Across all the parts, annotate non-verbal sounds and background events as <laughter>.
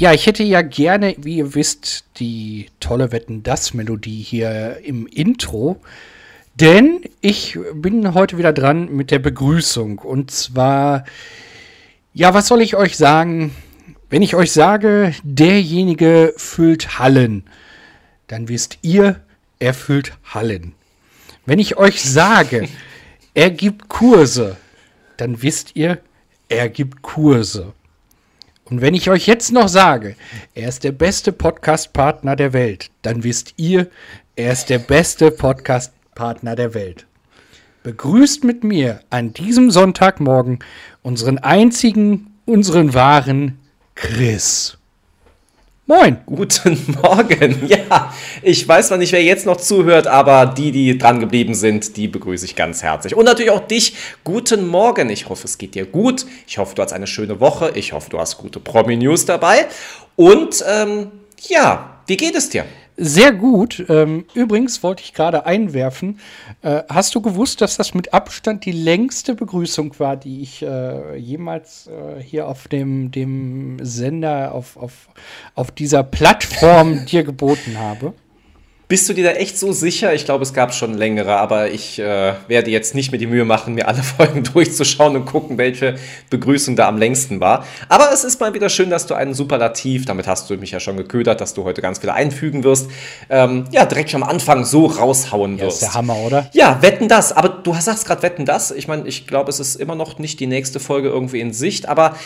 Ja, ich hätte ja gerne, wie ihr wisst, die tolle Wetten das Melodie hier im Intro. Denn ich bin heute wieder dran mit der Begrüßung. Und zwar, ja, was soll ich euch sagen? Wenn ich euch sage, derjenige füllt Hallen, dann wisst ihr, er füllt Hallen. Wenn ich euch sage, <laughs> er gibt Kurse, dann wisst ihr, er gibt Kurse. Und wenn ich euch jetzt noch sage, er ist der beste Podcast-Partner der Welt, dann wisst ihr, er ist der beste Podcast-Partner der Welt. Begrüßt mit mir an diesem Sonntagmorgen unseren einzigen, unseren wahren Chris. Moin. Guten Morgen. <laughs> Ja, ich weiß zwar nicht, wer jetzt noch zuhört, aber die, die dran geblieben sind, die begrüße ich ganz herzlich. Und natürlich auch dich. Guten Morgen. Ich hoffe, es geht dir gut. Ich hoffe, du hast eine schöne Woche. Ich hoffe, du hast gute Promi-News dabei. Und ähm, ja, wie geht es dir? Sehr gut. Ähm, übrigens wollte ich gerade einwerfen, äh, hast du gewusst, dass das mit Abstand die längste Begrüßung war, die ich äh, jemals äh, hier auf dem, dem Sender, auf, auf, auf dieser Plattform <laughs> dir geboten habe? Bist du dir da echt so sicher? Ich glaube, es gab schon längere, aber ich äh, werde jetzt nicht mehr die Mühe machen, mir alle <laughs> Folgen durchzuschauen und gucken, welche Begrüßung da am längsten war. Aber es ist mal wieder schön, dass du einen Superlativ, damit hast du mich ja schon geködert, dass du heute ganz viele einfügen wirst, ähm, ja, direkt am Anfang so raushauen wirst. Ja, ist der Hammer, oder? Ja, wetten das. Aber du sagst gerade wetten das. Ich meine, ich glaube, es ist immer noch nicht die nächste Folge irgendwie in Sicht, aber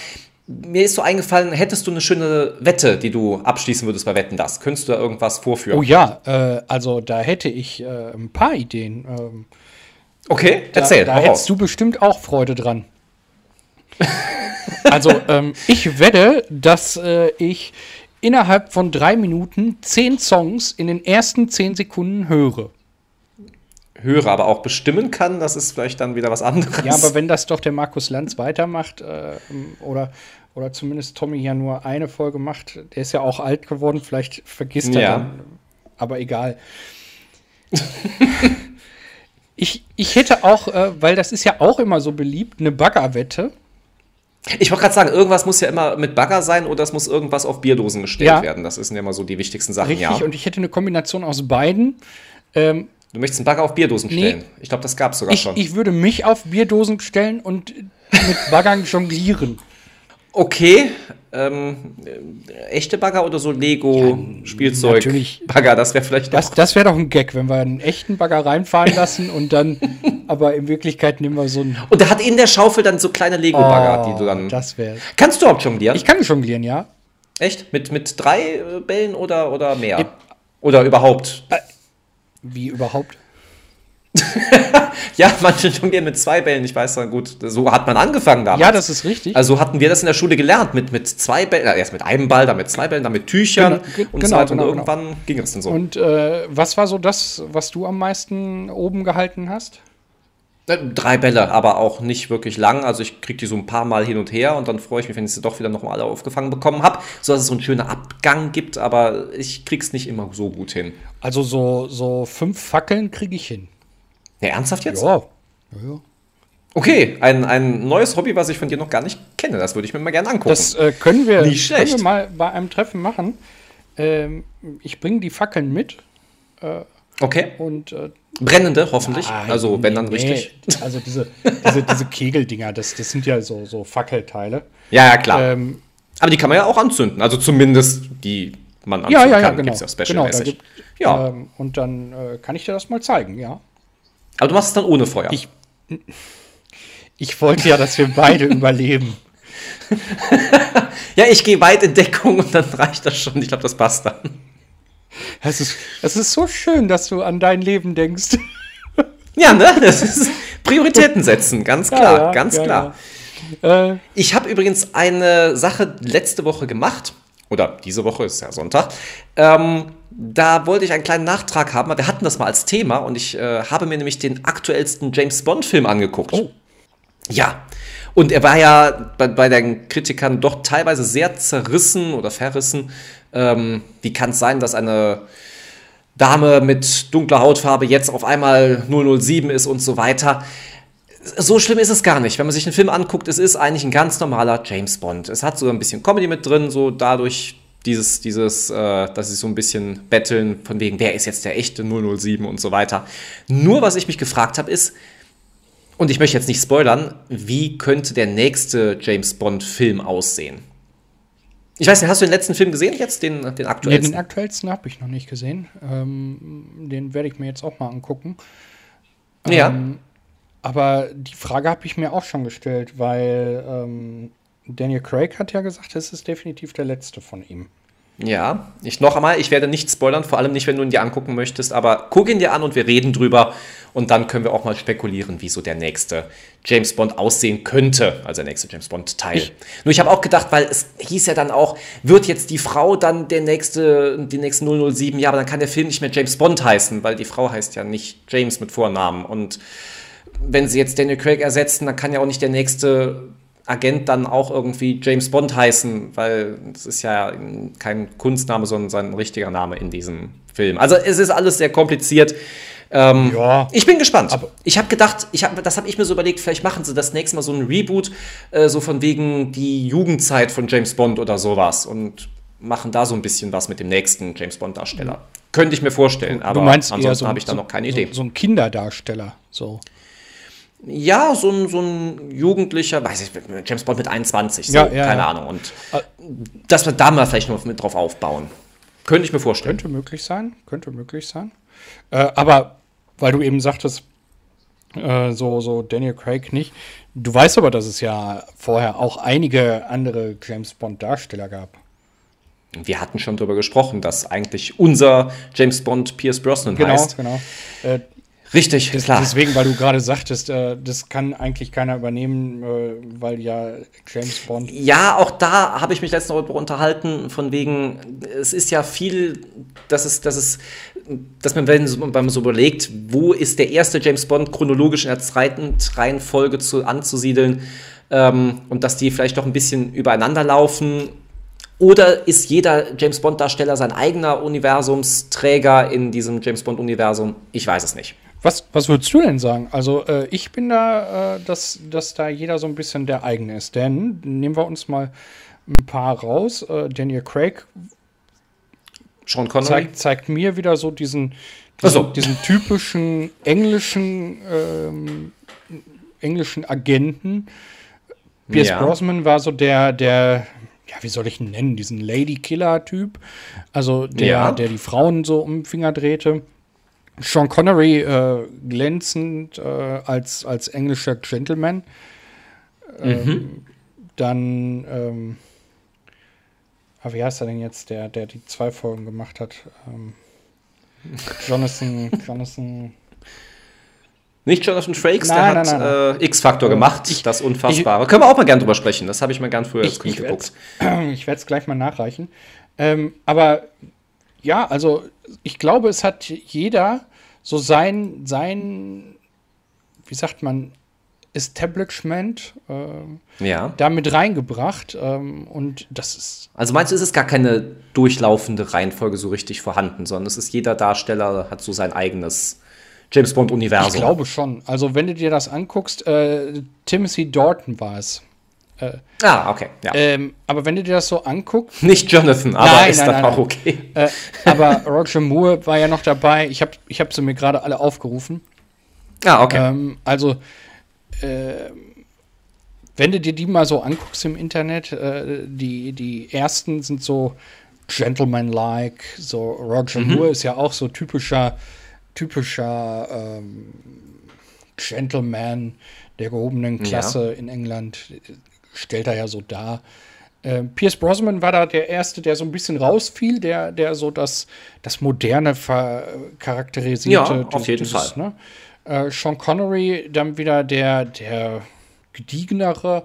mir ist so eingefallen, hättest du eine schöne Wette, die du abschließen würdest bei Wetten das? Könntest du da irgendwas vorführen? Oh ja, äh, also da hätte ich äh, ein paar Ideen. Ähm, okay, erzähl. Da, da hättest du bestimmt auch Freude dran. <laughs> also ähm, ich wette, dass äh, ich innerhalb von drei Minuten zehn Songs in den ersten zehn Sekunden höre höre, aber auch bestimmen kann, das ist vielleicht dann wieder was anderes. Ja, aber wenn das doch der Markus Lanz weitermacht, äh, oder, oder zumindest Tommy ja nur eine Folge macht, der ist ja auch alt geworden, vielleicht vergisst er ja. dann. Aber egal. <laughs> ich, ich hätte auch, äh, weil das ist ja auch immer so beliebt, eine Baggerwette. Ich wollte gerade sagen, irgendwas muss ja immer mit Bagger sein oder es muss irgendwas auf Bierdosen gestellt ja. werden. Das sind ja immer so die wichtigsten Sachen. Richtig, ja. und ich hätte eine Kombination aus beiden. Ähm, Du möchtest einen Bagger auf Bierdosen stellen. Nee, ich glaube, das gab es sogar ich, schon. Ich würde mich auf Bierdosen stellen und mit Baggern <laughs> jonglieren. Okay. Ähm, äh, echte Bagger oder so Lego-Spielzeug? Ja, natürlich. Bagger, das wäre vielleicht Das, das wäre doch ein Gag, wenn wir einen echten Bagger reinfahren lassen und dann, <laughs> aber in Wirklichkeit nehmen wir so einen. Und der hat in der Schaufel dann so kleine Lego-Bagger, oh, die du dann. Das wäre. Kannst du auch jonglieren? Ich kann jonglieren, ja. Echt? Mit, mit drei äh, Bällen oder, oder mehr? Ich, oder überhaupt? Äh, wie überhaupt? <laughs> ja, manche jonglieren mit zwei Bällen. Ich weiß dann gut, so hat man angefangen damals. Ja, das ist richtig. Also hatten wir das in der Schule gelernt mit, mit zwei Bällen, äh, erst mit einem Ball, dann mit zwei Bällen, dann mit Tüchern genau, und genau, so weiter. Genau, und irgendwann genau. ging es dann so. Und äh, was war so das, was du am meisten oben gehalten hast? Äh, drei Bälle, aber auch nicht wirklich lang. Also ich kriege die so ein paar Mal hin und her und dann freue ich mich, wenn ich sie doch wieder nochmal alle aufgefangen bekommen habe, sodass es so einen schönen Abgang gibt, aber ich krieg's nicht immer so gut hin. Also so, so fünf Fackeln kriege ich hin. Ja, ernsthaft jetzt? Ja. ja. Okay, ein, ein neues Hobby, was ich von dir noch gar nicht kenne. Das würde ich mir mal gerne angucken. Das äh, können, wir, nicht schlecht. können wir mal bei einem Treffen machen. Ähm, ich bringe die Fackeln mit. Äh, okay. Und äh, Brennende, hoffentlich. Nein, also, wenn dann nee. richtig. Also, diese, diese, diese Kegeldinger, das, das sind ja so, so Fackelteile. Ja, ja, klar. Ähm, Aber die kann man ja auch anzünden. Also, zumindest die man anzünden ja, ja, ja, kann. Genau. Gibt's ja special genau, gibt, ja. Ähm, und dann äh, kann ich dir das mal zeigen, ja. Aber du machst es dann ohne Feuer. Ich, ich wollte ja, dass wir beide <laughs> überleben. ja, ich gehe weit in Deckung und dann reicht das schon. Ich glaube, das passt dann. Es ist, es ist so schön, dass du an dein Leben denkst. <laughs> Ja, ne? Das ist Prioritäten setzen, ganz klar, ja, ja, ganz ja, klar. Äh, ich habe übrigens eine Sache letzte Woche gemacht, oder diese Woche ist ja Sonntag. Ähm, da wollte ich einen kleinen Nachtrag haben. Wir hatten das mal als Thema und ich äh, habe mir nämlich den aktuellsten James Bond-Film angeguckt. Oh. Ja. Und er war ja bei, bei den Kritikern doch teilweise sehr zerrissen oder verrissen, ähm, wie kann es sein, dass eine Dame mit dunkler Hautfarbe jetzt auf einmal 007 ist und so weiter? So schlimm ist es gar nicht. Wenn man sich den Film anguckt, es ist eigentlich ein ganz normaler James Bond. Es hat so ein bisschen Comedy mit drin, so dadurch Dieses, dieses, äh, dass sie so ein bisschen betteln, von wegen, wer ist jetzt der echte 007 und so weiter. Nur was ich mich gefragt habe, ist, und ich möchte jetzt nicht spoilern, wie könnte der nächste James Bond-Film aussehen? Ich weiß nicht, hast du den letzten Film gesehen jetzt, den, den aktuellsten? Nee, den aktuellsten habe ich noch nicht gesehen. Ähm, den werde ich mir jetzt auch mal angucken. Ja. Aber die Frage habe ich mir auch schon gestellt, weil ähm, Daniel Craig hat ja gesagt, es ist definitiv der letzte von ihm. Ja, ich noch einmal, ich werde nicht spoilern, vor allem nicht, wenn du ihn dir angucken möchtest, aber guck ihn dir an und wir reden drüber und dann können wir auch mal spekulieren, wie so der nächste James Bond aussehen könnte, also der nächste James Bond Teil. Nur ich habe auch gedacht, weil es hieß ja dann auch, wird jetzt die Frau dann der nächste, die nächste 007, ja, aber dann kann der Film nicht mehr James Bond heißen, weil die Frau heißt ja nicht James mit Vornamen und wenn sie jetzt Daniel Craig ersetzen, dann kann ja auch nicht der nächste Agent dann auch irgendwie James Bond heißen, weil es ist ja kein Kunstname, sondern sein richtiger Name in diesem Film. Also es ist alles sehr kompliziert. Ähm, ja, ich bin gespannt. ich habe gedacht, ich hab, das habe ich mir so überlegt, vielleicht machen sie das nächste Mal so ein Reboot, äh, so von wegen die Jugendzeit von James Bond oder sowas und machen da so ein bisschen was mit dem nächsten James Bond-Darsteller. Mhm. Könnte ich mir vorstellen, aber du meinst ansonsten so, habe ich da noch keine Idee. So, so ein Kinderdarsteller, so. Ja, so ein, so ein Jugendlicher, weiß ich, James Bond mit 21, so, ja, ja, keine ja. Ahnung. Und äh, dass wir da mal vielleicht noch mit drauf aufbauen. Könnte ich mir vorstellen. Könnte möglich sein, könnte möglich sein. Äh, aber weil du eben sagtest, äh, so, so Daniel Craig nicht. Du weißt aber, dass es ja vorher auch einige andere James Bond-Darsteller gab. Wir hatten schon darüber gesprochen, dass eigentlich unser James Bond Pierce Brosnan genau, heißt. Genau, genau. Äh, Richtig, das, klar. Deswegen, weil du gerade sagtest, äh, das kann eigentlich keiner übernehmen, äh, weil ja James Bond. Ja, auch da habe ich mich letztens darüber unterhalten, von wegen, es ist ja viel, dass es, dass es, dass man, wenn man so überlegt, wo ist der erste James Bond chronologisch in der zweiten Reihenfolge zu, anzusiedeln ähm, und dass die vielleicht doch ein bisschen übereinander laufen oder ist jeder James Bond-Darsteller sein eigener Universumsträger in diesem James Bond-Universum? Ich weiß es nicht. Was, was würdest du denn sagen? Also, äh, ich bin da, äh, dass, dass da jeder so ein bisschen der eigene ist. Denn nehmen wir uns mal ein paar raus. Äh, Daniel Craig Sean Connery zeigt, zeigt mir wieder so diesen, diesen, so. diesen typischen englischen, ähm, englischen Agenten. Pierce ja. Brosnan war so der, der, ja, wie soll ich ihn nennen, diesen Lady Killer-Typ. Also der, ja. der die Frauen so um den Finger drehte. Sean Connery äh, glänzend äh, als, als englischer Gentleman. Ähm, mhm. Dann, ähm, ah, wie heißt er denn jetzt, der, der die zwei Folgen gemacht hat? Ähm, <laughs> Jonathan, Jonathan. Nicht Jonathan Frakes, nein, der nein, hat äh, X-Factor äh, gemacht, ich, das Unfassbare. Ich, Können wir auch mal gern drüber sprechen, das habe ich mal gern früher als Kind geguckt. <clears throat> Ich werde es gleich mal nachreichen. Ähm, aber ja, also ich glaube, es hat jeder so sein, sein, wie sagt man, Establishment äh, ja. damit reingebracht. Ähm, und das ist. Also meinst du, ist es gar keine durchlaufende Reihenfolge so richtig vorhanden, sondern es ist jeder Darsteller hat so sein eigenes James Bond-Universum. Ich glaube schon. Also wenn du dir das anguckst, äh, Timothy Dorton war es. Äh, ah, okay. Ja. Ähm, aber wenn du dir das so anguckst. Nicht Jonathan, aber nein, ist nein, dann auch okay. Äh, aber Roger Moore war ja noch dabei. Ich habe ich hab sie mir gerade alle aufgerufen. Ah, okay. Ähm, also, äh, wenn du dir die mal so anguckst im Internet, äh, die, die ersten sind so Gentleman-like. So Roger mhm. Moore ist ja auch so typischer, typischer ähm, Gentleman der gehobenen Klasse ja. in England stellt er ja so dar. Äh, Pierce Brosnan war da der Erste, der so ein bisschen rausfiel, der, der so das, das Moderne charakterisierte. Ja, auf jeden dieses, Fall. Ne? Äh, Sean Connery dann wieder der, der gediegenere.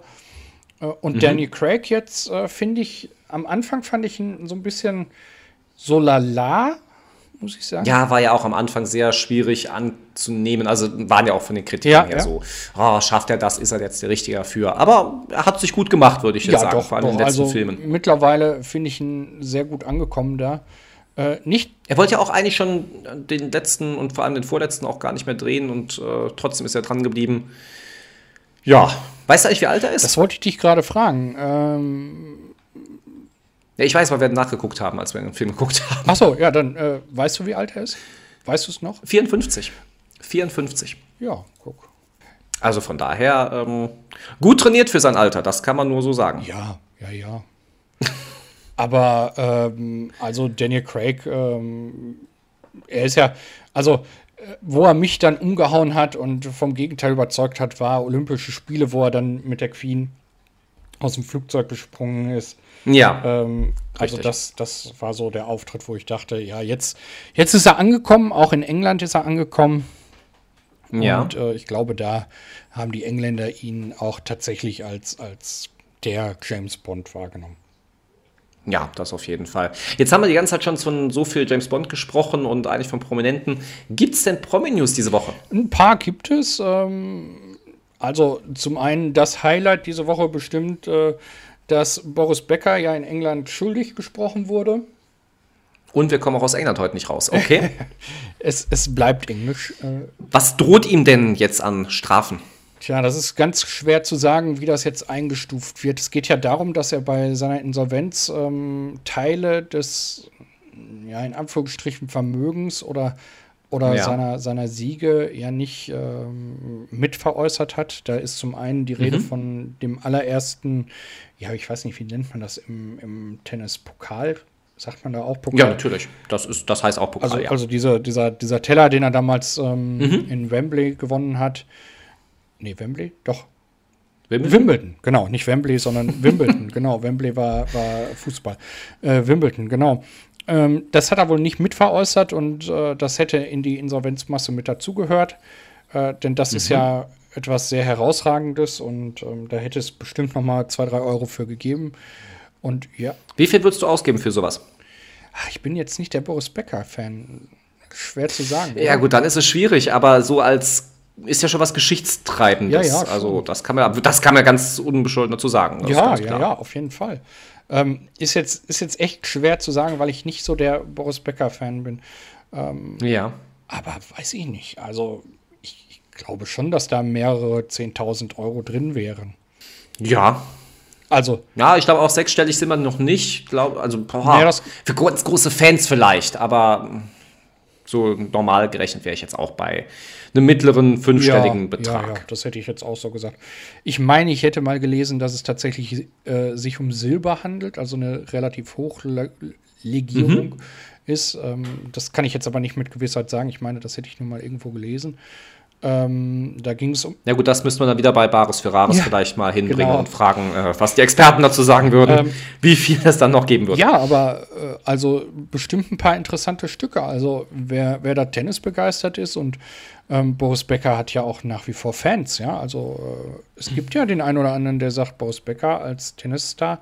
Äh, und mhm. Danny Craig jetzt, äh, finde ich, am Anfang fand ich ihn so ein bisschen so lala, muss ich sagen. Ja, war ja auch am Anfang sehr schwierig anzunehmen. Also waren ja auch von den Kritikern ja, her ja. so, oh, schafft er das, ist er jetzt der Richtige dafür. Aber er hat sich gut gemacht, würde ich jetzt ja, sagen, doch, vor allem doch. in den letzten also, Filmen. Mittlerweile finde ich ihn sehr gut angekommen da. Äh, nicht er wollte ja auch eigentlich schon den letzten und vor allem den vorletzten auch gar nicht mehr drehen und äh, trotzdem ist er dran geblieben. Ja, weißt du eigentlich, wie alt er ist? Das wollte ich dich gerade fragen. Ähm, Ja, ich weiß, weil wir nachgeguckt haben, als wir den Film geguckt haben. Ach so, ja, dann äh, weißt du, wie alt er ist? Weißt du es noch? 54. 54. Ja, guck. Also von daher ähm, gut trainiert für sein Alter, das kann man nur so sagen. Ja, ja, ja. <laughs> Aber ähm, also Daniel Craig, ähm, er ist ja, also äh, wo er mich dann umgehauen hat und vom Gegenteil überzeugt hat, war Olympische Spiele, wo er dann mit der Queen aus dem Flugzeug gesprungen ist. Ja. Ähm, also das, das war so der Auftritt, wo ich dachte, ja, jetzt, jetzt ist er angekommen, auch in England ist er angekommen. Ja. Und äh, ich glaube, da haben die Engländer ihn auch tatsächlich als, als der James Bond wahrgenommen. Ja, das auf jeden Fall. Jetzt haben wir die ganze Zeit schon von so viel James Bond gesprochen und eigentlich von Prominenten. Gibt es denn Promi-News diese Woche? Ein paar gibt es. Ähm, also zum einen das Highlight diese Woche bestimmt, äh, dass Boris Becker ja in England schuldig gesprochen wurde. Und wir kommen auch aus England heute nicht raus, okay? <laughs> es, es bleibt Englisch. Äh. Was droht ihm denn jetzt an Strafen? Tja, das ist ganz schwer zu sagen, wie das jetzt eingestuft wird. Es geht ja darum, dass er bei seiner Insolvenz ähm, Teile des, ja, in Anführungsstrichen Vermögens oder, oder ja. seiner, seiner Siege ja nicht ähm, mitveräußert hat. Da ist zum einen die Rede mhm. von dem allerersten, ja, ich weiß nicht, wie nennt man das im, im Tennis, Pokal, Sagt man da auch Pokal? Ja, natürlich. Das, ist, das heißt auch Pokal. Also, ja. also dieser, dieser, dieser Teller, den er damals ähm, mhm. in Wembley gewonnen hat, Nee, Wembley? Doch. Wimbledon? Wimbledon, genau. Nicht Wembley, sondern Wimbledon. <laughs> genau, Wembley war, war Fußball. Äh, Wimbledon, genau. Ähm, das hat er wohl nicht mitveräußert und äh, das hätte in die Insolvenzmasse mit dazugehört. Äh, denn das mhm. ist ja etwas sehr Herausragendes und ähm, da hätte es bestimmt noch mal zwei, drei Euro für gegeben. Und ja. Wie viel würdest du ausgeben für sowas? Ach, ich bin jetzt nicht der Boris Becker-Fan. Schwer zu sagen. Ja, oder? gut, dann ist es schwierig, aber so als ist ja schon was Geschichtstreibendes. Ja, ja, also das kann man, das kann man ganz unbescholten dazu sagen. Ja, ja, ja, auf jeden Fall. Ähm, ist, jetzt, ist jetzt echt schwer zu sagen, weil ich nicht so der Boris Becker-Fan bin. Ähm, ja. Aber weiß ich nicht. Also glaube schon, dass da mehrere 10.000 Euro drin wären. Ja. Also. Ja, ich glaube auch sechsstellig sind wir noch nicht. Glaub, also boah, ja, für ganz große Fans vielleicht, aber so normal gerechnet wäre ich jetzt auch bei einem mittleren fünfstelligen ja, Betrag. Ja, ja, das hätte ich jetzt auch so gesagt. Ich meine, ich hätte mal gelesen, dass es tatsächlich äh, sich um Silber handelt, also eine relativ hohe Legierung mhm. ist. Ähm, das kann ich jetzt aber nicht mit Gewissheit sagen. Ich meine, das hätte ich nur mal irgendwo gelesen. Ähm, da ging es um. Ja, gut, das müsste man dann wieder bei Baris für Rares ja, vielleicht mal hinbringen genau. und fragen, äh, was die Experten dazu sagen würden, ähm, wie viel es dann noch geben würde. Ja, aber äh, also bestimmt ein paar interessante Stücke. Also, wer, wer da Tennis begeistert ist und ähm, Boris Becker hat ja auch nach wie vor Fans, ja. Also, äh, es gibt ja den einen oder anderen, der sagt, Boris Becker als Tennisstar.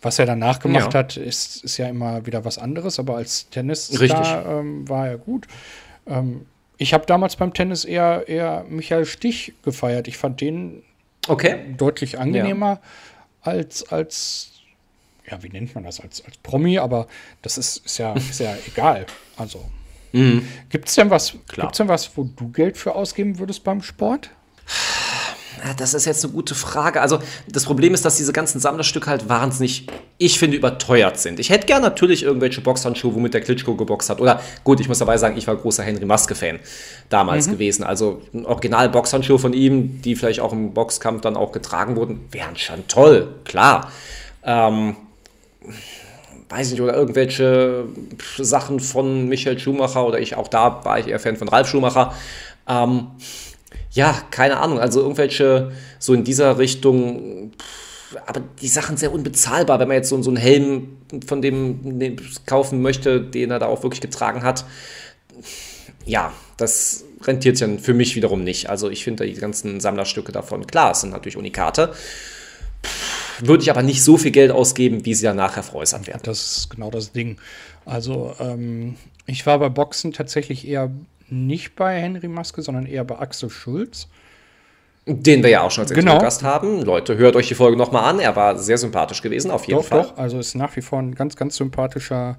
Was er danach gemacht ja. hat, ist, ist ja immer wieder was anderes, aber als Tennisstar ähm, war er gut. Ähm, ich habe damals beim Tennis eher, eher Michael Stich gefeiert. Ich fand den okay. deutlich angenehmer ja. als, als, ja, wie nennt man das, als, als Promi, aber das ist, ist, ja, ist ja <laughs> egal. Also. Mhm. Gibt es denn was, gibt's denn was, wo du Geld für ausgeben würdest beim Sport? Das ist jetzt eine gute Frage. Also das Problem ist, dass diese ganzen Sammlerstücke halt wahnsinnig, ich finde, überteuert sind. Ich hätte gern natürlich irgendwelche Boxhandschuhe, womit der Klitschko geboxt hat. Oder gut, ich muss dabei sagen, ich war großer Henry Maske-Fan damals mhm. gewesen. Also Original-Boxhandschuhe von ihm, die vielleicht auch im Boxkampf dann auch getragen wurden, wären schon toll, klar. Ähm, weiß nicht, oder irgendwelche Sachen von Michael Schumacher oder ich, auch da war ich eher Fan von Ralf Schumacher. Ähm, ja, keine Ahnung, also irgendwelche so in dieser Richtung, aber die Sachen sehr unbezahlbar, wenn man jetzt so, so einen Helm von dem kaufen möchte, den er da auch wirklich getragen hat. Ja, das rentiert sich für mich wiederum nicht. Also ich finde die ganzen Sammlerstücke davon, klar, es sind natürlich Unikate. Würde ich aber nicht so viel Geld ausgeben, wie sie dann nachher veräußert werden. Das ist genau das Ding. Also ähm, ich war bei Boxen tatsächlich eher nicht bei Henry Maske, sondern eher bei Axel Schulz. Den wir ja auch schon als genau. Gast haben. Leute, hört euch die Folge nochmal an. Er war sehr sympathisch gewesen, auf jeden doch, Fall. Doch, also ist nach wie vor ein ganz, ganz sympathischer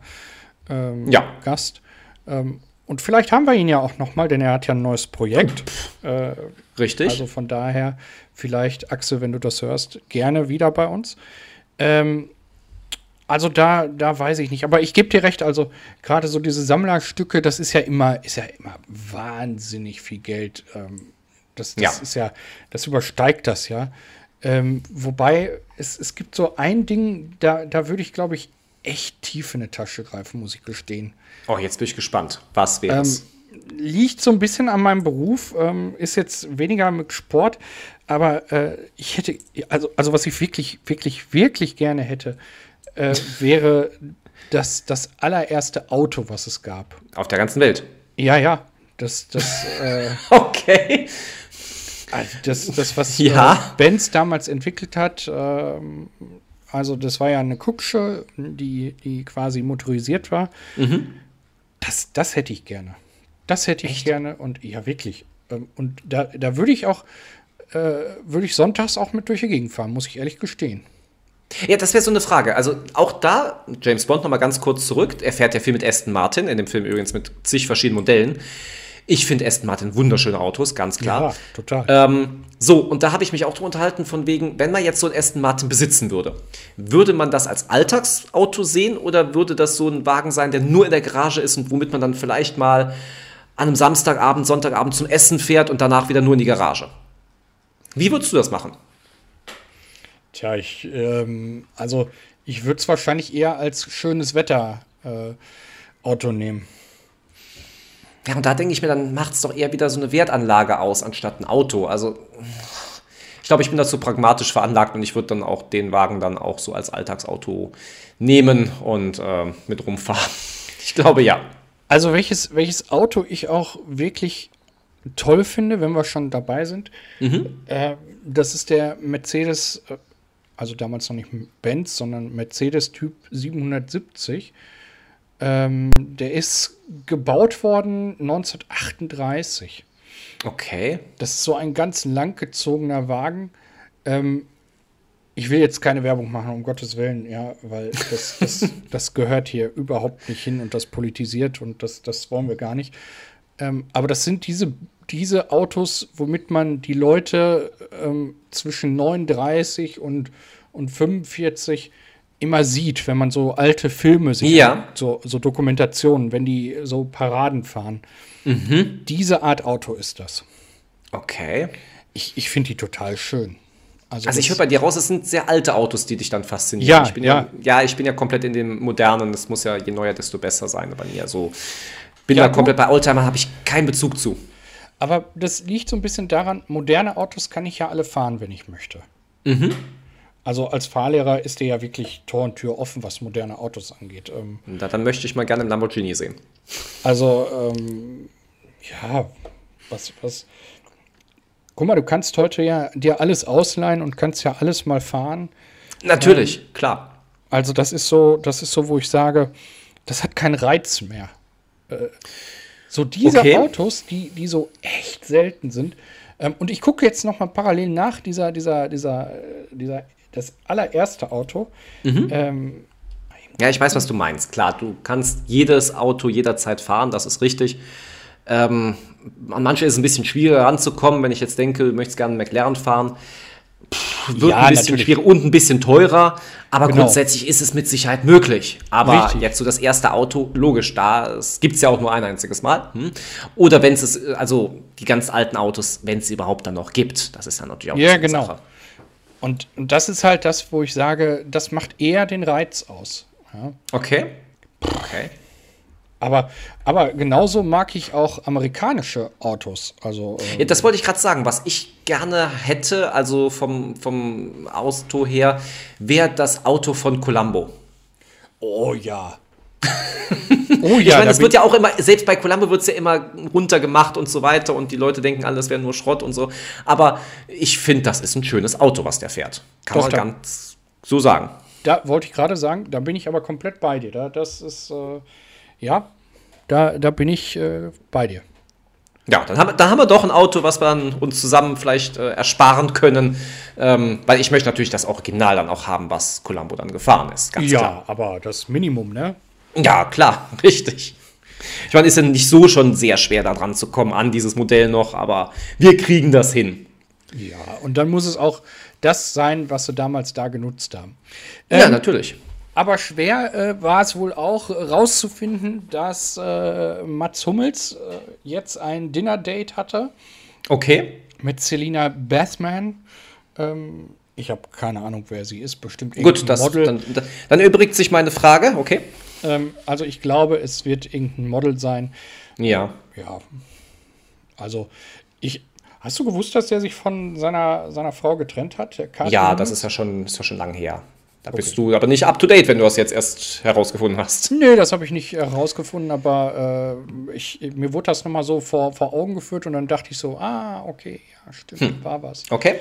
ähm, ja. Gast. Ähm, und vielleicht haben wir ihn ja auch nochmal, denn er hat ja ein neues Projekt. Äh, Richtig. Also von daher, vielleicht, Axel, wenn du das hörst, gerne wieder bei uns. Ähm, also da, da weiß ich nicht. Aber ich gebe dir recht, also gerade so diese Sammlerstücke, das ist ja immer, ist ja immer wahnsinnig viel Geld. Ähm, das, das ja. ist ja, das übersteigt das ja. Ähm, wobei es, es gibt so ein Ding, da, da würde ich, glaube ich, echt tief in eine Tasche greifen, muss ich gestehen. Oh, jetzt bin ich gespannt. Was wäre es? Ähm, liegt so ein bisschen an meinem Beruf, ähm, ist jetzt weniger mit Sport, aber äh, ich hätte, also, also was ich wirklich, wirklich, wirklich gerne hätte, äh, wäre das, das allererste Auto, was es gab. Auf der ganzen Welt? Ja, ja. Das, das, äh, <laughs> okay. Also das, das, was ja. äh, Benz damals entwickelt hat, ähm, also das war ja eine Kutsche, die, die quasi motorisiert war. Mhm. Das, das hätte ich gerne. Das hätte ich Echt? gerne und ja, wirklich. Ähm, und da, da würde ich auch, äh, würde ich sonntags auch mit durch die Gegend fahren, muss ich ehrlich gestehen. Ja, das wäre so eine Frage. Also auch da, James Bond nochmal ganz kurz zurück. Er fährt ja viel mit Aston Martin, in dem Film übrigens mit zig verschiedenen Modellen. Ich finde Aston Martin wunderschöne Autos, ganz klar. Ja, total. Ähm, so, und da habe ich mich auch drüber unterhalten, von wegen, wenn man jetzt so ein Aston Martin besitzen würde, würde man das als Alltagsauto sehen oder würde das so ein Wagen sein, der nur in der Garage ist und womit man dann vielleicht mal an einem Samstagabend, Sonntagabend zum Essen fährt und danach wieder nur in die Garage? Wie würdest du das machen? Tja, ich, ähm, also ich würde es wahrscheinlich eher als schönes Wetter äh, Auto nehmen. Ja, und da denke ich mir, dann macht es doch eher wieder so eine Wertanlage aus, anstatt ein Auto. Also, ich glaube, ich bin dazu pragmatisch veranlagt und ich würde dann auch den Wagen dann auch so als Alltagsauto nehmen und äh, mit rumfahren. <laughs> Ich glaube, ja. Also, welches, welches Auto ich auch wirklich toll finde, wenn wir schon dabei sind, mhm. äh, das ist der Mercedes, äh, also damals noch nicht Benz, sondern Mercedes Typ 770. Ähm, der ist gebaut worden 1938. Okay. Das ist so ein ganz langgezogener Wagen. Ähm, ich will jetzt keine Werbung machen, um Gottes Willen, ja, weil das, das, <laughs> das gehört hier überhaupt nicht hin und das politisiert und das, das wollen wir gar nicht. Ähm, aber das sind diese, diese Autos, womit man die Leute ähm, zwischen 39 und, und 45 immer sieht, wenn man so alte Filme sieht, ja. so, so Dokumentationen, wenn die so Paraden fahren. Mhm. Diese Art Auto ist das. Okay. Ich, ich finde die total schön. Also, also ich höre bei dir raus, es sind sehr alte Autos, die dich dann faszinieren. Ja, ich bin ja, ja, ja ich bin ja komplett in dem modernen, das muss ja je neuer, desto besser sein, aber mir so bin ja, da komplett bei Oldtimer habe ich keinen Bezug zu. Aber das liegt so ein bisschen daran, moderne Autos kann ich ja alle fahren, wenn ich möchte. Mhm. Also als Fahrlehrer ist dir ja wirklich Tor und Tür offen, was moderne Autos angeht. Ähm, Na, dann möchte ich mal gerne einen Lamborghini sehen. Also, ähm, ja, was, was. Guck mal, du kannst heute ja dir alles ausleihen und kannst ja alles mal fahren. Natürlich, ähm, klar. Also, das ist so, das ist so, wo ich sage, das hat keinen Reiz mehr. Äh, so diese okay. Autos, die, die so echt selten sind. Ähm, und ich gucke jetzt noch mal parallel nach dieser, dieser, dieser, äh, dieser das allererste Auto. Mhm. Ähm, ja, ich weiß, was du meinst. Klar, du kannst jedes Auto jederzeit fahren, das ist richtig. Ähm, an manche ist es ein bisschen schwieriger ranzukommen, wenn ich jetzt denke, du möchtest gerne einen McLaren fahren. Wird ja, ein bisschen natürlich. schwieriger und ein bisschen teurer, aber genau. grundsätzlich ist es mit Sicherheit möglich. Aber Richtig. jetzt so das erste Auto, logisch, da gibt es ja auch nur ein einziges Mal. Hm? Oder wenn es, also die ganz alten Autos, wenn es überhaupt dann noch gibt, das ist dann natürlich auch ja, eine genau. Sache. Und, und das ist halt das, wo ich sage, das macht eher den Reiz aus. Ja. Okay. Okay. Aber, aber genauso mag ich auch amerikanische Autos. Also, ähm ja, das wollte ich gerade sagen. Was ich gerne hätte, also vom, vom Auto her, wäre das Auto von Columbo. Oh ja. <laughs> Oh ja, ich meine, es wird ja auch immer, selbst bei Columbo wird es ja immer runtergemacht und so weiter und die Leute denken alle, das wäre nur Schrott und so. Aber ich finde, das ist ein schönes Auto, was der fährt. Kann das man ganz so sagen. Da wollte ich gerade sagen, da bin ich aber komplett bei dir. Da, das ist, äh, ja, da, da bin ich äh, bei dir. Ja, dann haben, dann haben wir doch ein Auto, was wir uns zusammen vielleicht äh, ersparen können. Ähm, weil ich möchte natürlich das Original dann auch haben, was Columbo dann gefahren ist. ja, klar. aber das Minimum, ne? Ja, klar, <laughs> richtig. Ich meine, ist ja nicht so schon sehr schwer, da dran zu kommen, an dieses Modell noch, aber wir kriegen das hin. Ja, und dann muss es auch das sein, was sie damals da genutzt haben. Ähm, ja, natürlich. Aber schwer äh, war es wohl auch rauszufinden, dass äh, Mats Hummels äh, jetzt ein Dinner-Date hatte. Okay. Mit Selina Bathman. Ähm, ich habe keine Ahnung, wer sie ist. Bestimmt Gut, das, Model. Dann, dann übrigt sich meine Frage. Okay. Ähm, also ich glaube, es wird irgendein Model sein. Ja. Ja. Also ich. Hast du gewusst, dass er sich von seiner, seiner Frau getrennt hat? Ja, das ist ja schon, ist ja schon lang her. Da okay. bist du aber nicht up to date, wenn du das jetzt erst herausgefunden hast. <laughs> Nee, das habe ich nicht herausgefunden, aber äh, ich, mir wurde das nochmal so vor, vor Augen geführt und dann dachte ich so, ah, okay, ja, stimmt, hm. war was. Okay.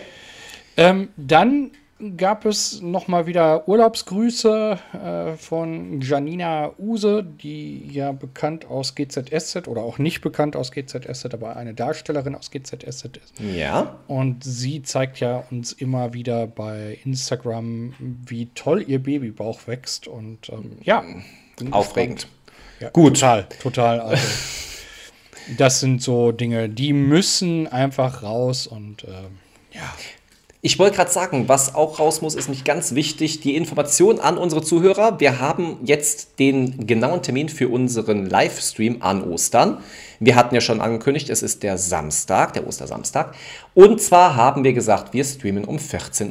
Ähm, dann gab es nochmal wieder Urlaubsgrüße äh, von Janina Use, die ja bekannt aus GZSZ oder auch nicht bekannt aus GZSZ, aber eine Darstellerin aus GZSZ ist. Ja. Und sie zeigt ja uns immer wieder bei Instagram, wie toll ihr Babybauch wächst. Und ähm, ja. Aufregend. Ja, Gut. Total, total. Also, das sind so Dinge, die müssen einfach raus und äh, ja. Ich wollte gerade sagen, was auch raus muss, ist nicht ganz wichtig, die Information an unsere Zuhörer. Wir haben jetzt den genauen Termin für unseren Livestream an Ostern. Wir hatten ja schon angekündigt, es ist der Samstag, der Ostersamstag. Und zwar haben wir gesagt, wir streamen um 14.30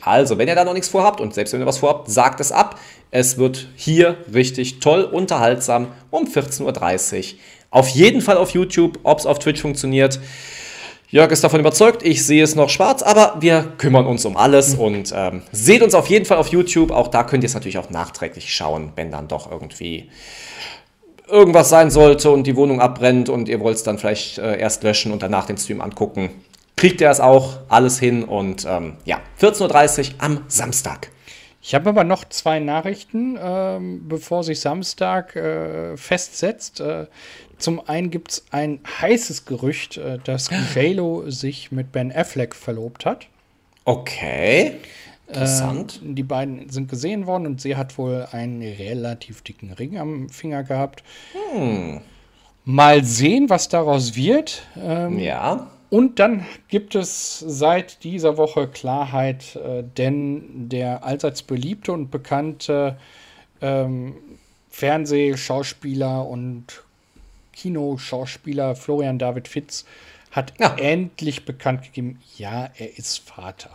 Uhr. Also, wenn ihr da noch nichts vorhabt und selbst wenn ihr was vorhabt, sagt es ab. Es wird hier richtig toll, unterhaltsam um 14.30 Uhr. Auf jeden Fall auf YouTube, ob es auf Twitch funktioniert. Jörg ist davon überzeugt, ich sehe es noch schwarz, aber wir kümmern uns um alles und ähm, seht uns auf jeden Fall auf YouTube. Auch da könnt ihr es natürlich auch nachträglich schauen, wenn dann doch irgendwie irgendwas sein sollte und die Wohnung abbrennt und ihr wollt es dann vielleicht äh, erst löschen und danach den Stream angucken. Kriegt ihr es auch alles hin und ähm, ja, 14.30 Uhr am Samstag. Ich habe aber noch zwei Nachrichten, ähm, bevor sich Samstag äh, festsetzt. Äh, zum einen gibt es ein heißes Gerücht, äh, dass <gasps> JLo sich mit Ben Affleck verlobt hat. Okay. Interessant. Äh, die beiden sind gesehen worden und sie hat wohl einen relativ dicken Ring am Finger gehabt. Hm. Mal sehen, was daraus wird. Ähm, ja. Und dann gibt es seit dieser Woche Klarheit, äh, denn der allseits beliebte und bekannte ähm, Fernsehschauspieler und Kinoschauspieler Florian David Fitz hat ja. endlich bekannt gegeben, ja, er ist Vater.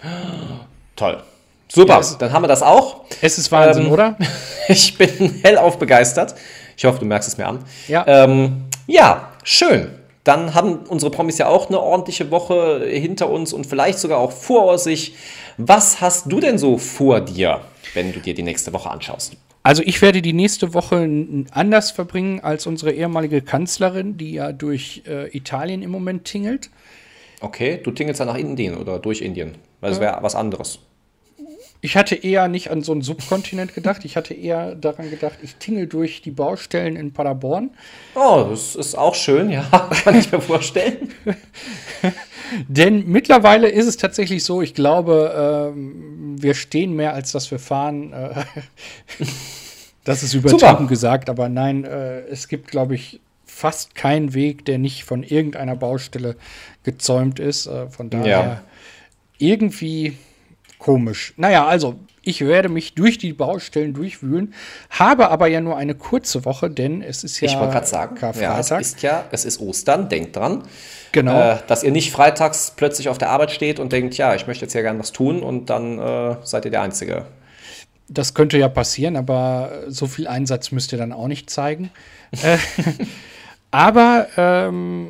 <gasps> Toll. Super, ja, dann haben wir das auch. Es ist Wahnsinn, ähm, oder? <laughs> ich bin hellauf begeistert. Ich hoffe, du merkst es mir an. Ja, ähm, ja schön. Dann haben unsere Promis ja auch eine ordentliche Woche hinter uns und vielleicht sogar auch vor sich. Was hast du denn so vor dir, wenn du dir die nächste Woche anschaust? Also ich werde die nächste Woche anders verbringen als unsere ehemalige Kanzlerin, die ja durch äh, Italien im Moment tingelt. Okay, du tingelst ja nach Indien oder durch Indien, weil das wäre was anderes. Ich hatte eher nicht an so einen Subkontinent gedacht. Ich hatte eher daran gedacht, ich tingle durch die Baustellen in Paderborn. Oh, das ist auch schön, ja, <laughs> kann ich mir vorstellen. <laughs> Denn mittlerweile ist es tatsächlich so, ich glaube, ähm, wir stehen mehr, als dass wir fahren. Äh, <laughs> das ist übertrieben gesagt, aber nein, äh, es gibt, glaube ich, fast keinen Weg, der nicht von irgendeiner Baustelle gezäumt ist. Äh, von daher ja. irgendwie komisch. Naja, also ich werde mich durch die Baustellen durchwühlen, habe aber ja nur eine kurze Woche, denn es ist ja Ich wollte gerade sagen, ja, es ist ja, es ist Ostern, denkt dran. Genau. Äh, dass ihr nicht freitags plötzlich auf der Arbeit steht und denkt, ja, ich möchte jetzt ja gerne was tun und dann äh, seid ihr der Einzige. Das könnte ja passieren, aber so viel Einsatz müsst ihr dann auch nicht zeigen. Äh, <laughs> aber ähm,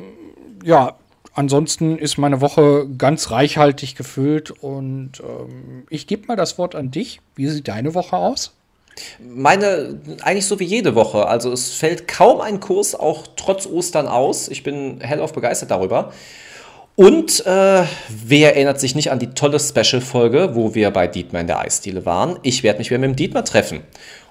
ja, ansonsten ist meine Woche ganz reichhaltig gefüllt und ähm, ich gebe mal das Wort an dich. Wie sieht deine Woche aus? Meine eigentlich so wie jede Woche. Also es fällt kaum ein Kurs, auch trotz Ostern aus. Ich bin hellauf begeistert darüber. Und äh, wer erinnert sich nicht an die tolle Special-Folge, wo wir bei Dietmar in der Eisdiele waren? Ich werde mich wieder mit dem Dietmar treffen.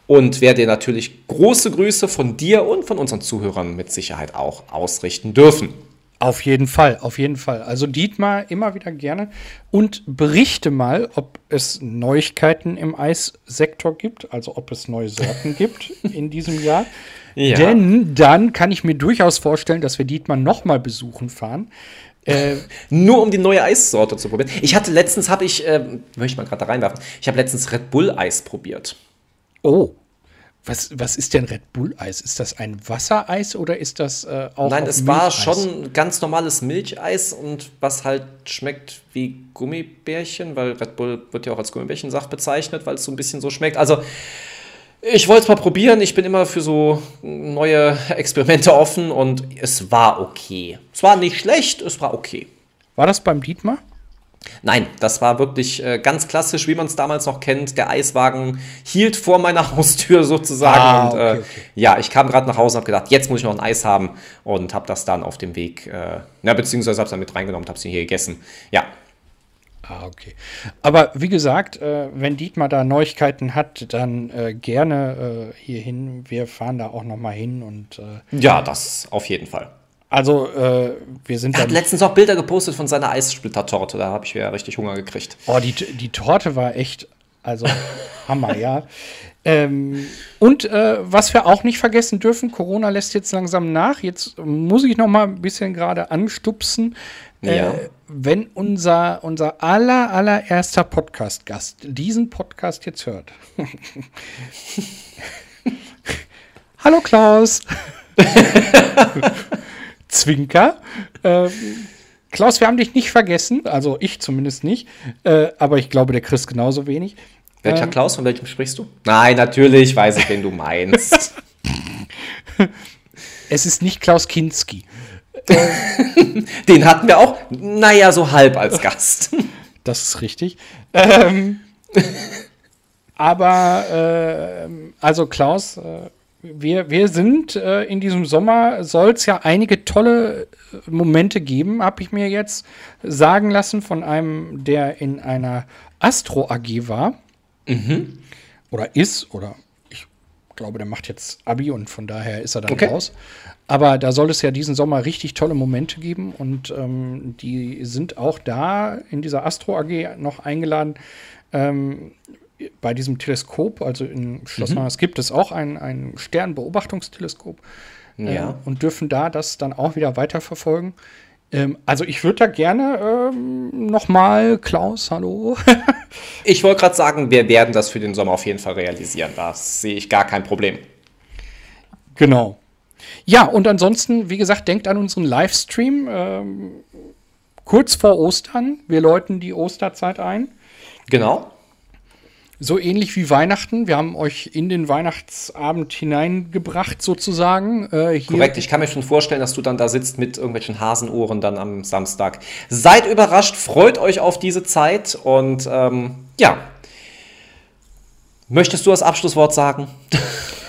Und werde dir natürlich große Grüße von dir und von unseren Zuhörern mit Sicherheit auch ausrichten dürfen. Auf jeden Fall, auf jeden Fall. Also Dietmar immer wieder gerne und berichte mal, ob es Neuigkeiten im Eissektor gibt, also ob es neue Sorten <laughs> gibt in diesem Jahr. Ja. Denn dann kann ich mir durchaus vorstellen, dass wir Dietmar nochmal besuchen fahren. Äh, <laughs> Nur um die neue Eissorte zu probieren. Ich hatte letztens, habe ich, äh, möchte ich mal gerade da reinwerfen, ich habe letztens Red Bull Eis probiert. Oh. Was, was ist denn Red Bull Eis? Ist das ein Wassereis oder ist das äh, auch Nein, es war schon ganz normales Milcheis und was halt schmeckt wie Gummibärchen, weil Red Bull wird ja auch als Gummibärchensaft bezeichnet, weil es so ein bisschen so schmeckt. Also ich wollte es mal probieren. Ich bin immer für so neue Experimente offen und es war okay. Es war nicht schlecht, es war okay. War das beim Dietmar? Nein, das war wirklich äh, ganz klassisch, wie man es damals noch kennt. Der Eiswagen hielt vor meiner <laughs> Haustür sozusagen. Ah, und äh, okay. ja, ich kam gerade nach Hause und habe gedacht, jetzt muss ich noch ein Eis haben und habe das dann auf dem Weg, äh, ja, beziehungsweise habe es dann mit reingenommen und habe es hier gegessen. Ja, Ah, okay. Aber wie gesagt, äh, wenn Dietmar da Neuigkeiten hat, dann äh, gerne äh, hier hin. Wir fahren da auch noch mal hin und äh, ja, das auf jeden Fall. Also äh, wir sind. Er hat letztens auch Bilder gepostet von seiner Eissplittertorte. Da habe ich ja richtig Hunger gekriegt. Oh, die, die Torte war echt, also <laughs> Hammer, ja. Ähm, und äh, was wir auch nicht vergessen dürfen, Corona lässt jetzt langsam nach. Jetzt muss ich noch mal ein bisschen gerade anstupsen. Ja. Äh, wenn unser, unser aller, allererster Podcast-Gast diesen Podcast jetzt hört. <laughs> Hallo Klaus. <laughs> Zwinker. Ähm, Klaus, wir haben dich nicht vergessen, also ich zumindest nicht, äh, aber ich glaube, der Chris genauso wenig. Welcher ähm, Klaus, von welchem sprichst du? Nein, natürlich weiß ich, wen du meinst. <laughs> es ist nicht Klaus Kinski. <laughs> Den hatten wir auch, naja, so halb als Gast. <laughs> Das ist richtig. Ähm, aber, äh, also Klaus, äh, wir, wir sind äh, in diesem Sommer, soll es ja einige tolle äh, Momente geben, habe ich mir jetzt sagen lassen von einem, der in einer Astro AG war. Mhm. Oder ist, oder ich glaube, der macht jetzt Abi und von daher ist er dann okay. raus. Aber da soll es ja diesen Sommer richtig tolle Momente geben und ähm, die sind auch da in dieser Astro AG noch eingeladen. Ähm, bei diesem Teleskop, also in Schloss mhm. gibt es auch ein, ein Sternbeobachtungsteleskop äh, ja. und dürfen da das dann auch wieder weiterverfolgen. Ähm, also ich würde da gerne ähm, nochmal, Klaus, hallo. <laughs> ich wollte gerade sagen, wir werden das für den Sommer auf jeden Fall realisieren. Da sehe ich gar kein Problem. Genau. Ja, und ansonsten, wie gesagt, denkt an unseren Livestream ähm, kurz vor Ostern. Wir läuten die Osterzeit ein. Genau. So ähnlich wie Weihnachten. Wir haben euch in den Weihnachtsabend hineingebracht, sozusagen. Äh, Korrekt, ich kann mir schon vorstellen, dass du dann da sitzt mit irgendwelchen Hasenohren dann am Samstag. Seid überrascht, freut euch auf diese Zeit und ähm, ja. Möchtest du das Abschlusswort sagen? <laughs>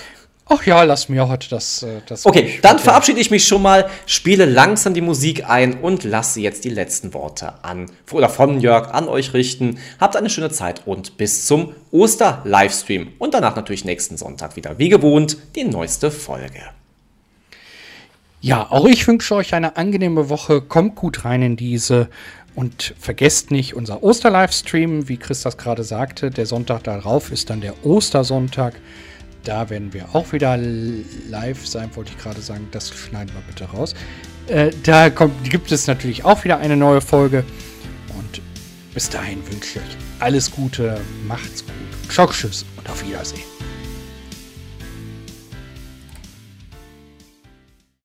Ach ja, lass mir heute das. Äh, das okay, dann verabschiede ich mich schon mal, spiele langsam die Musik ein und lasse jetzt die letzten Worte an oder von Jörg an euch richten. Habt eine schöne Zeit und bis zum Oster-Livestream und danach natürlich nächsten Sonntag wieder wie gewohnt die neueste Folge. Ja, auch ich wünsche euch eine angenehme Woche. Kommt gut rein in diese. Und vergesst nicht unser Oster-Livestream, wie Chris das gerade sagte. Der Sonntag darauf ist dann der Ostersonntag. Da werden wir auch wieder live sein, wollte ich gerade sagen. Das schneiden wir bitte raus. Äh, da kommt, gibt es natürlich auch wieder eine neue Folge. Und bis dahin wünsche ich euch alles Gute, macht's gut. Schock, tschüss und auf Wiedersehen.